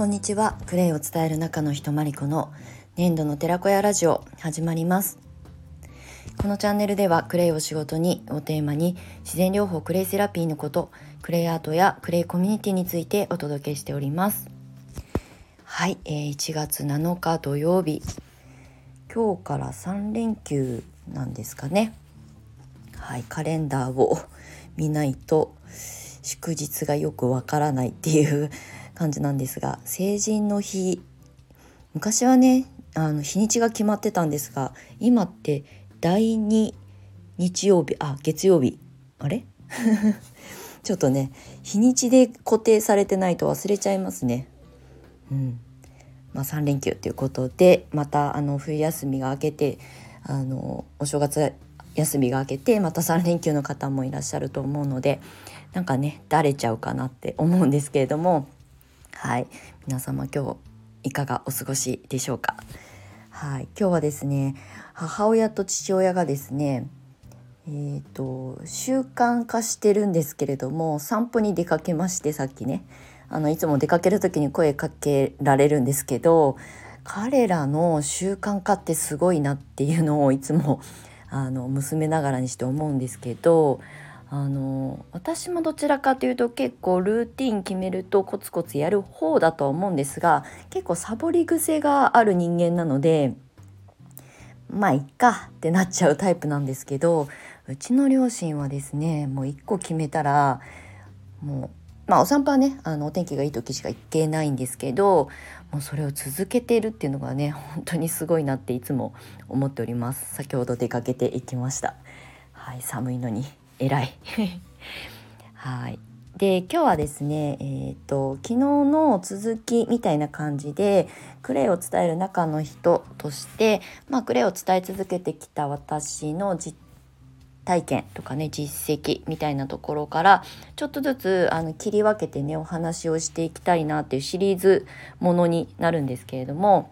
こんにちは。クレイを伝える中の人まりこの粘土の寺子屋ラジオ始まります。このチャンネルではクレイを仕事にをテーマに自然療法クレイセラピーのことクレイアートやクレイコミュニティについてお届けしております。はい、えー、1月7日土曜日。今日から3連休なんですかね。はいカレンダーを見ないと祝日がよくわからないっていう感じなんですが成人の日昔はねあの日にちが決まってたんですが今って第2日曜日あ月曜日あれ？ちょっとね日にちで固定されてないと忘れちゃいますね。うんまあ、3連休ということでまたあの冬休みが明けてあのお正月休みが明けてまた3連休の方もいらっしゃると思うのでなんかねだれちゃうかなって思うんですけれどもはい。皆様今日いかがお過ごしでしょうか？はい。今日はですね母親と父親がですねえーと、習慣化してるんですけれども散歩に出かけましてさっきね。あのいつも出かける時に声かけられるんですけど彼らの習慣化ってすごいなっていうのをいつもあの娘ながらにして思うんですけどあの私もどちらかというと結構ルーティン決めるとコツコツやる方だと思うんですが結構サボり癖がある人間なのでまあいっかってなっちゃうタイプなんですけどうちの両親はですねもう一個決めたらもうまあお散歩はねあのお天気がいい時しか行けないんですけどもうそれを続けてるっていうのがね本当にすごいなっていつも思っております。先ほど出かけていきました。はい寒いのに。偉い。はい。で今日はですねえーと、昨日の続きみたいな感じでクレイを伝える中の人として、まあ、クレイを伝え続けてきた私の実体験とかね実績みたいなところからちょっとずつあの切り分けてねお話をしていきたいなっていうシリーズものになるんですけれども、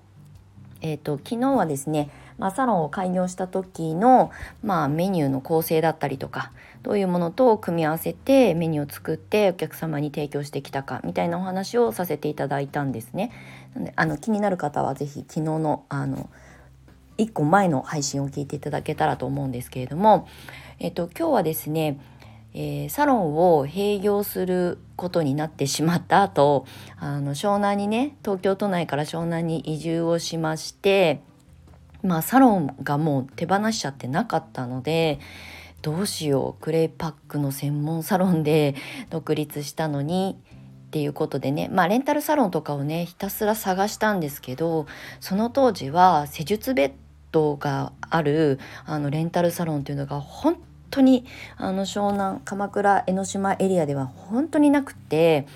えーと昨日はですねまあ、サロンを開業した時の、まあ、メニューの構成だったりとかどういうものと組み合わせてメニューを作ってお客様に提供してきたかみたいなお話をさせていただいたんですね。あの気になる方は是非昨日のあの1個前の配信を聞いていただけたらと思うんですけれども、えっと、今日はですねえー、サロンを閉業することになってしまった後あの湘南にね東京都内から湘南に移住をしましてまあサロンがもう手放しちゃってなかったのでどうしようクレイパックの専門サロンで独立したのにっていうことでねまあレンタルサロンとかをねひたすら探したんですけどその当時は施術ベッドがあるあのレンタルサロンっていうのが本当にあの湘南鎌倉江ノ島エリアでは本当になくて。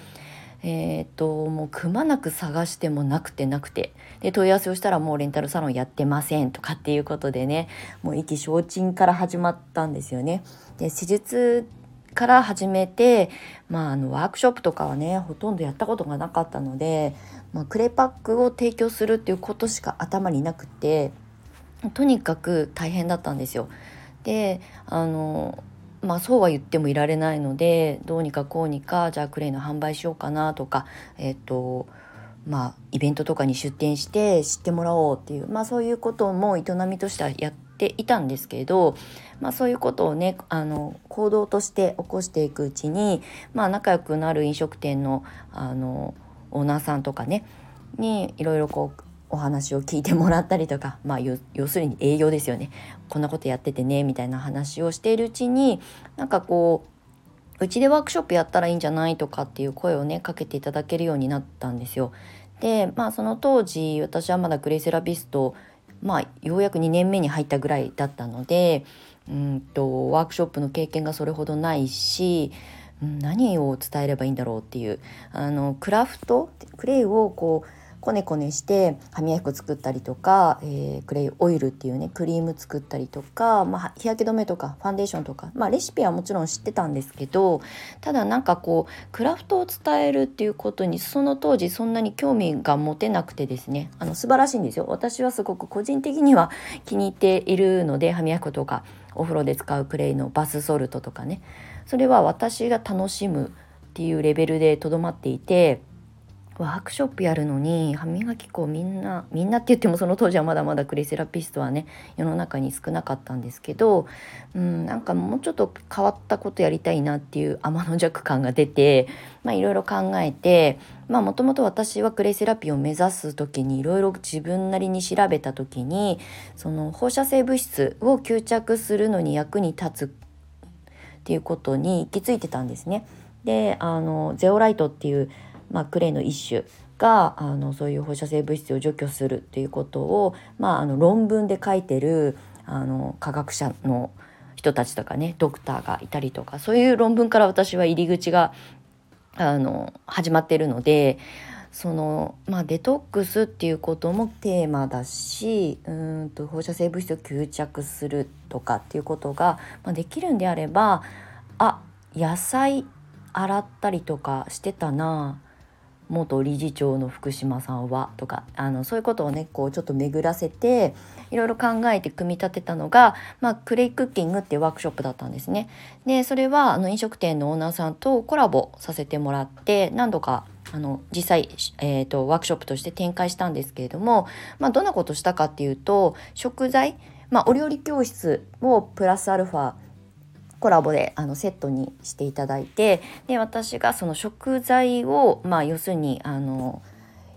えー、ともうくまなく探してもなくてなくてで問い合わせをしたらもうレンタルサロンやってませんとかっていうことでねもう意気消沈から始まったんですよね。で施術から始めて、まあ、あのワークショップとかはねほとんどやったことがなかったので、まあ、クレーパックを提供するっていうことしか頭になくてとにかく大変だったんですよ。であのまあそうは言ってもいられないのでどうにかこうにかじゃあクレイの販売しようかなとかえっ、とまあイベントとかに出店して知ってもらおうっていうまあそういうことも営みとしてはやっていたんですけど、まあ、そういうことをねあの行動として起こしていくうちに、まあ、仲良くなる飲食店のあのオーナーさんとかねにいろいろこうお話を聞いてもらったりとか、まあ、要するに営業ですよねこんなことやっててねみたいな話をしているうちになんかこううちでワークショップやったらいいんじゃないとかっていう声をねかけていただけるようになったんですよ。でまあその当時私はまだグレイセラピストまあようやく2年目に入ったぐらいだったのでうんとワークショップの経験がそれほどないし何を伝えればいいんだろうっていうあのクラフトクレイをこうこねこねして歯磨き粉作ったりとか、えー、クレイオイルっていうねクリーム作ったりとか、まあ、日焼け止めとかファンデーションとか、まあ、レシピはもちろん知ってたんですけどただなんかこうクラフトを伝えるっていうことにその当時そんなに興味が持てなくてですねあの素晴らしいんですよ。私はすごく個人的には 気に入っているので歯磨き粉とかお風呂で使うクレイのバスソルトとかね。それは私が楽しむっていうレベルでとどまっていてワークショップやるのに歯磨き粉みんなみんなって言ってもその当時はまだまだクレイセラピストはね世の中に少なかったんですけど、うん、なんかもうちょっと変わったことやりたいなっていう天の弱感が出ていろいろ考えてもともと私はクレイセラピーを目指す時にいろいろ自分なりに調べた時にその放射性物質を吸着するのに役に立つっていうことに行き着いてたんですね。であのゼオライトっていうまあ、クレイの一種があのそういう放射性物質を除去するっていうことを、まあ、あの論文で書いてるあの科学者の人たちとかねドクターがいたりとかそういう論文から私は入り口があの始まってるのでそのまあデトックスっていうこともテーマだしうんと放射性物質を吸着するとかっていうことが、まあ、できるんであればあ野菜洗ったりとかしてたな元理事長の福島さんはとかあのそういうことをねこうちょっと巡らせていろいろ考えて組み立てたのが、まあ、クレイクッキングっていうワークショップだったんですね。でそれはあの飲食店のオーナーさんとコラボさせてもらって何度かあの実際、えーと、ワークショップとして展開したんですけれども、まあ、どんなことしたかっていうと食材、まあ、お料理教室をプラスアルファコラボであのセットにしていただいてで私がその食材をまあ要するにあの、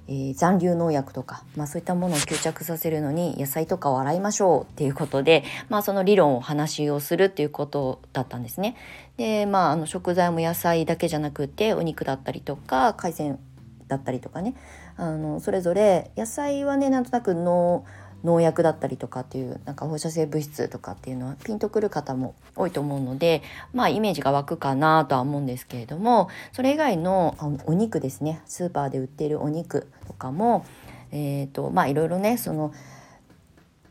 えー、残留農薬とか、まあ、そういったものを吸着させるのに野菜とかを洗いましょうっていうことで、まあ、その理論を話をするっていうことだったんですね。でまああの食材も野菜だけじゃなくてお肉だったりとか海鮮だったりとかねあのそれぞれ野菜はねなんとなく農農薬だったりとかっていうなんか放射性物質とかっていうのはピンとくる方も多いと思うのでまあイメージが湧くかなとは思うんですけれどもそれ以外のお肉ですね。スーパーで売っているお肉とかもえーとまあいろいろねその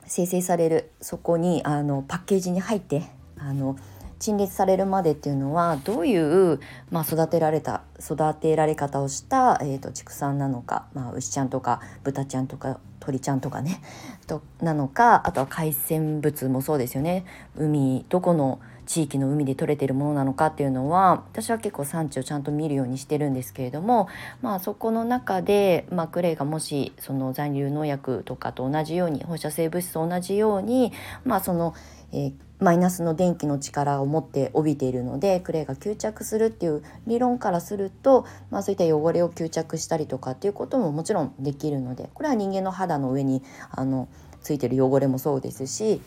生成されるそこにあのパッケージに入ってあの陳列されるまでっていうのはどういう、まあ、育てられた育てられ方をした、えーと、畜産なのか、まあ、牛ちゃんとか豚ちゃんとか鳥ちゃんとかね となのかあとは海鮮物もそうですよね。海どこの地域の海で取れてるものなのかっていうのは私は結構産地をちゃんと見るようにしてるんですけれどもまあそこの中で、まあ、クレイがもしその残留農薬とかと同じように放射性物質と同じようにまあその、えーマイナスの電気の力を持って帯びているのでクレイが吸着するっていう理論からすると、まあ、そういった汚れを吸着したりとかっていうことももちろんできるのでこれは人間の肌の上にあのついてる汚れもそうですし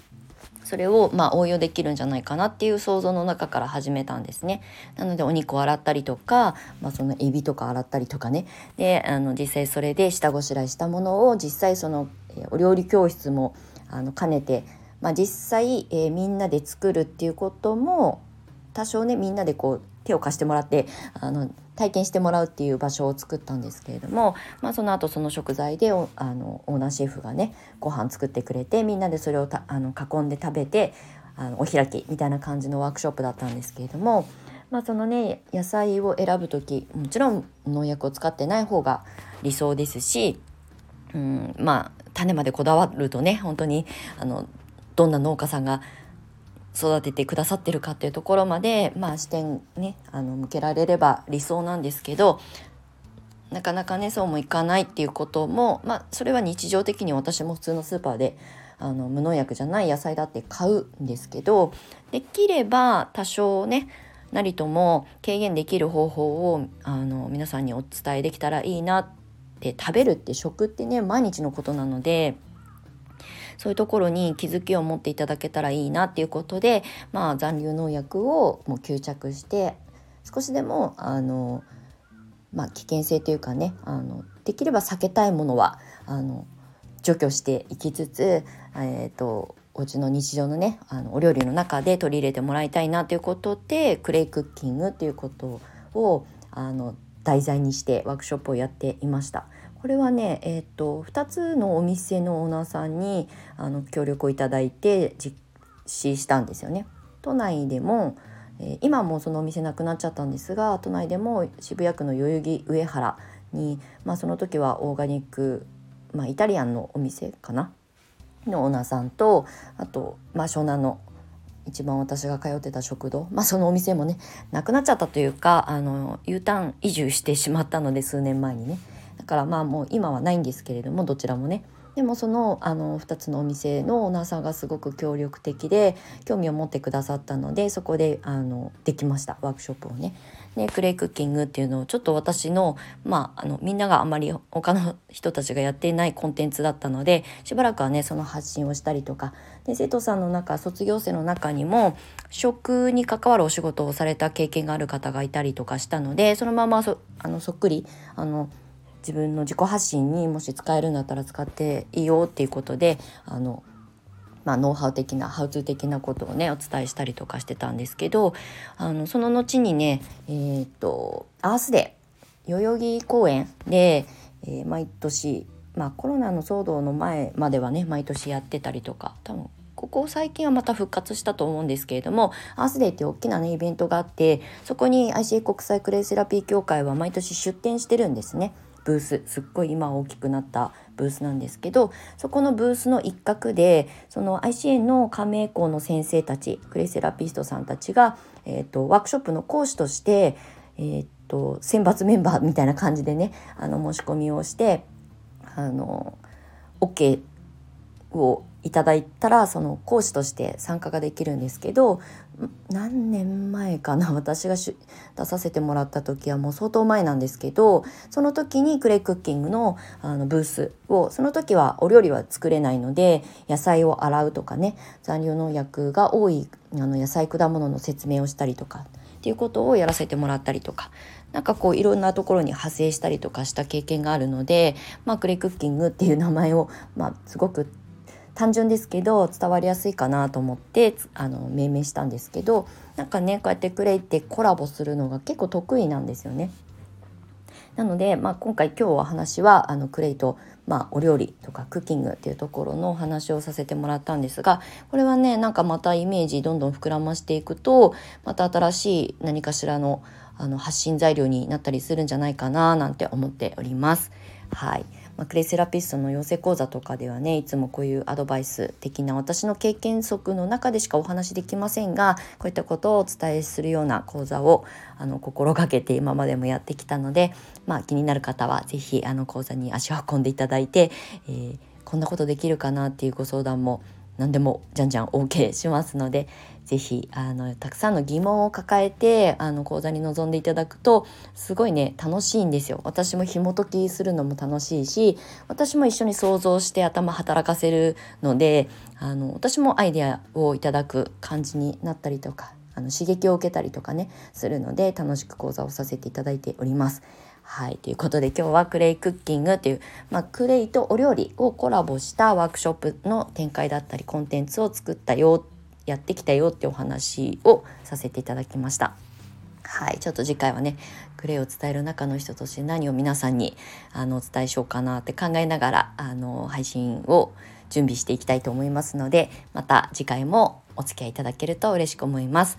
それをま応用できるんじゃないかなっていう想像の中から始めたんですね。なのでお肉を洗ったりとか、まあ、そのエビとか洗ったりとかねであの実際それで下ごしらえしたものを実際そのお料理教室もあの兼ねてまあ、実際、えー、みんなで作るっていうことも多少ねみんなでこう手を貸してもらってあの体験してもらうっていう場所を作ったんですけれども、まあ、その後その食材であのオーナーシェフがねご飯作ってくれてみんなでそれをあの囲んで食べてあのお開きみたいな感じのワークショップだったんですけれども、まあ、そのね野菜を選ぶ時もちろん農薬を使ってない方が理想ですし、うん、まあ種までこだわるとね本当にあのどんな農家さんが育ててくださってるかっていうところまで、まあ、視点ねあの向けられれば理想なんですけどなかなかねそうもいかないっていうことも、まあ、それは日常的に私も普通のスーパーであの無農薬じゃない野菜だって買うんですけどできれば多少ねなりとも軽減できる方法をあの皆さんにお伝えできたらいいなって食べるって食ってね毎日のことなのでそういうところに気づきを持っていただけたらいいなっていうことで、まあ、残留農薬をもう吸着して少しでもあの、まあ、危険性というかねあのできれば避けたいものはあの除去していきつつ、えーと、お家の日常のねあのお料理の中で取り入れてもらいたいなということでクレイクッキングっていうことをあの題材にしてワークショップをやっていました。これはね、えーと、2つのお店のオーナーさんにあの協力をいただいて実施したんですよね。都内でも、えー、今もそのお店なくなっちゃったんですが都内でも渋谷区の代々木上原に、まあ、その時はオーガニック、まあ、イタリアンのお店かな？のオーナーさんとあと、まあ、湘南の一番私が通ってた食堂、まあ、そのお店もねなくなっちゃったというかあの U ターン移住してしまったので数年前にね。からまあもう今はないんですけれどもどちらもねでもそのあの2つのお店のオーナーさんがすごく協力的で興味を持ってくださったのでそこであのできましたワークショップをね。でクレイクッキングっていうのをちょっと私の,、まあ、あのみんながあまり他の人たちがやっていないコンテンツだったのでしばらくはねその発信をしたりとかで生徒さんの中卒業生の中にも食に関わるお仕事をされた経験がある方がいたりとかしたのでそのままそあのそっくりあの自分の自己発信にもし使えるんだったら使っていいよっていうことであの、まあ、ノウハウ的なハウツー的なことをねお伝えしたりとかしてたんですけどあのその後にねえー、っとアースデー代々木公園で、えー、毎年まあコロナの騒動の前まではね毎年やってたりとか多分ここ最近はまた復活したと思うんですけれどもアースデーっていう大きなねイベントがあってそこに ICA 国際クレイセラピー協会は毎年出展してるんですね。ブースすっごい今大きくなったブースなんですけどそこのブースの一角でその ICN の加盟校の先生たちクレイセラピストさんたちが、えーと、ワークショップの講師として、えーと、選抜メンバーみたいな感じでねあの申し込みをしてあの OK をいただいたらその講師として参加ができるんですけど何年前かな？私が出させてもらった時はもう相当前なんですけどその時にクレイクッキングのあのブースをその時はお料理は作れないので野菜を洗うとかね残留農薬が多いあの野菜果物の説明をしたりとかっていうことをやらせてもらったりとかなんかこういろんなところに派生したりとかした経験があるので、まあ、クレイクッキングっていう名前を、まあ、すごく単純ですけど伝わりやすいかなと思ってあの命名したんですけどなんかねこうやってクレイってコラボするのが結構得意なんですよね。なので、まあ、今回今日お話はあのクレイと、まあ、お料理とかクッキングっていうところのお話をさせてもらったんですがこれはねなんかまたイメージどんどん膨らましていくとまた新しい何かしらのあの発信材料になったりするんじゃないかななんて思っております。はいまあ、クレイセラピストの養成講座とかではねいつもこういうアドバイス的な私の経験則の中でしかお話できませんがこういったことをお伝えするような講座をあの心がけて今までもやってきたので、まあ、気になる方は是非あの講座に足を運んでいただいて、えー、こんなことできるかなっていうご相談も何でもじゃんじゃん OK しますので 是非あのたくさんの疑問を抱えてあの講座に臨んでいただくとすごいね楽しいんですよ。私も紐解きするのも楽しいし私も一緒に想像して頭働かせるのであの私もアイデアをいただく感じになったりとかあの刺激を受けたりとかねするので楽しく講座をさせていただいております。はい、ということで今日はクレイクッキングという、まあ、クレイとお料理をコラボしたワークショップの展開だったりコンテンツを作ったよやってきたよってお話をさせていただきました。はい、ちょっと次回はねクレイを伝える中の人として何を皆さんにあのお伝えしようかなって考えながらあの配信を準備していきたいと思いますのでまた次回もお付き合いいただけると嬉しく思います。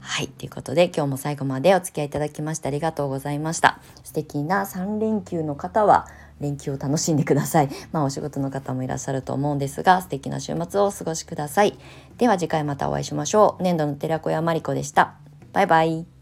はい。ということで、今日も最後までお付き合いいただきましてありがとうございました。素敵な3連休の方は、連休を楽しんでください。まあ、お仕事の方もいらっしゃると思うんですが、素敵な週末をお過ごしください。では次回またお会いしましょう。年度の寺子屋まりこでした。バイバイ。